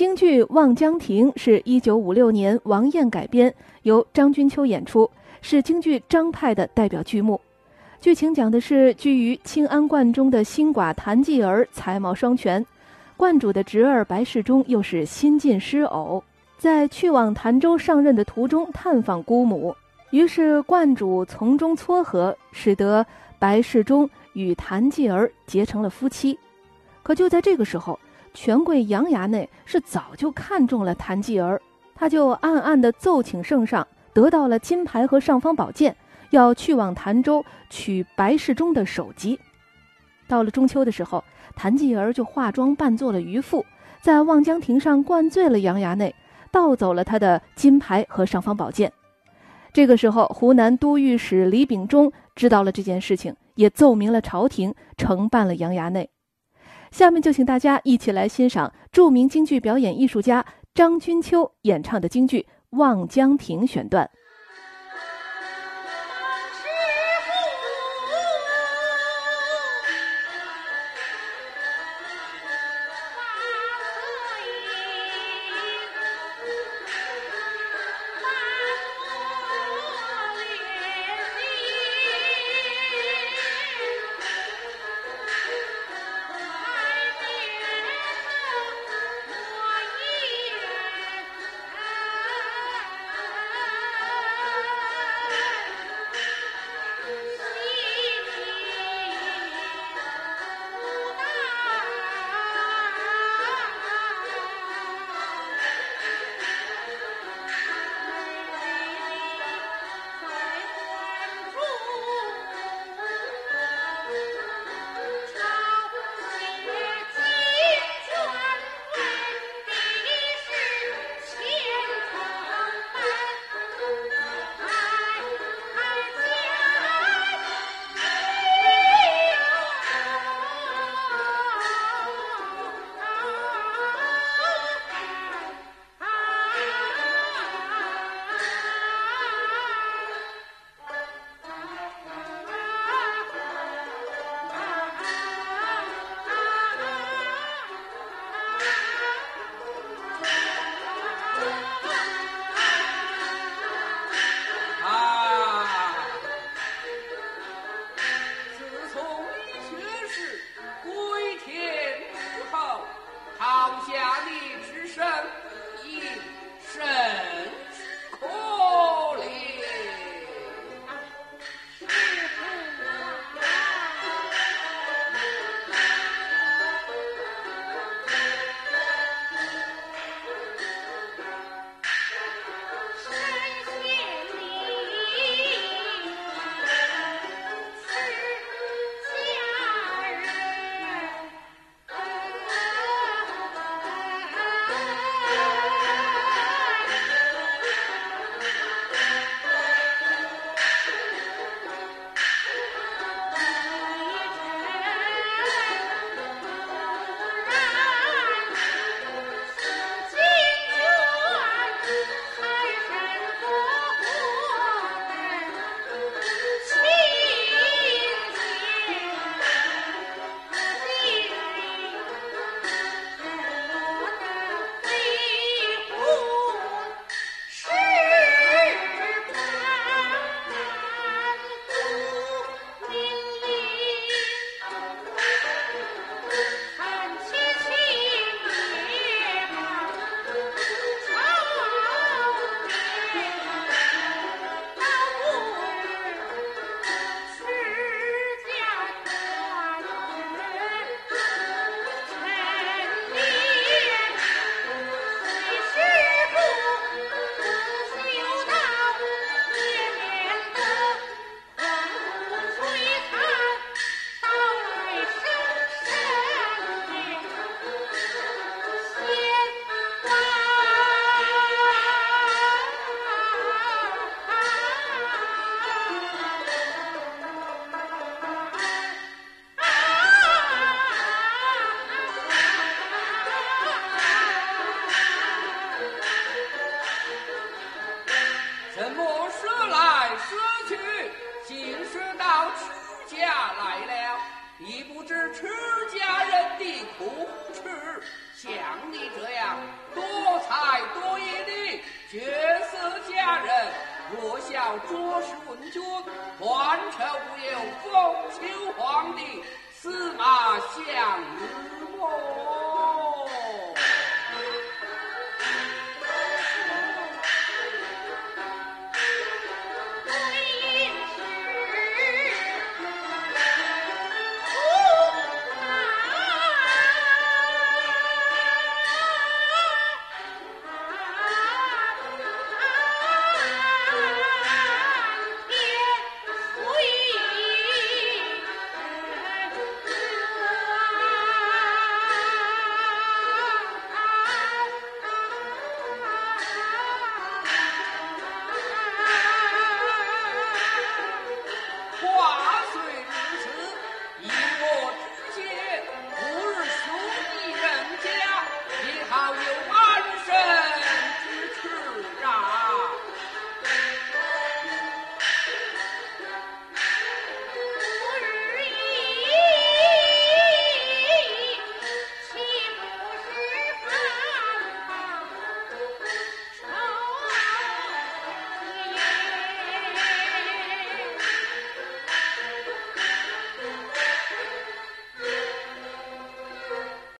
京剧《望江亭》是一九五六年王燕改编，由张君秋演出，是京剧张派的代表剧目。剧情讲的是居于清安观中的新寡谭继儿才貌双全，观主的侄儿白世忠又是新晋诗偶，在去往潭州上任的途中探访姑母，于是观主从中撮合，使得白世忠与谭继儿结成了夫妻。可就在这个时候，权贵杨衙内是早就看中了谭继儿，他就暗暗地奏请圣上，得到了金牌和尚方宝剑，要去往潭州取白世忠的首级。到了中秋的时候，谭继儿就化妆扮作了渔妇，在望江亭上灌醉了杨衙内，盗走了他的金牌和尚方宝剑。这个时候，湖南都御史李秉忠知道了这件事情，也奏明了朝廷，惩办了杨衙内。下面就请大家一起来欣赏著名京剧表演艺术家张君秋演唱的京剧《望江亭》选段。我笑卓氏文君，还愁无有封秋皇帝，司马相如。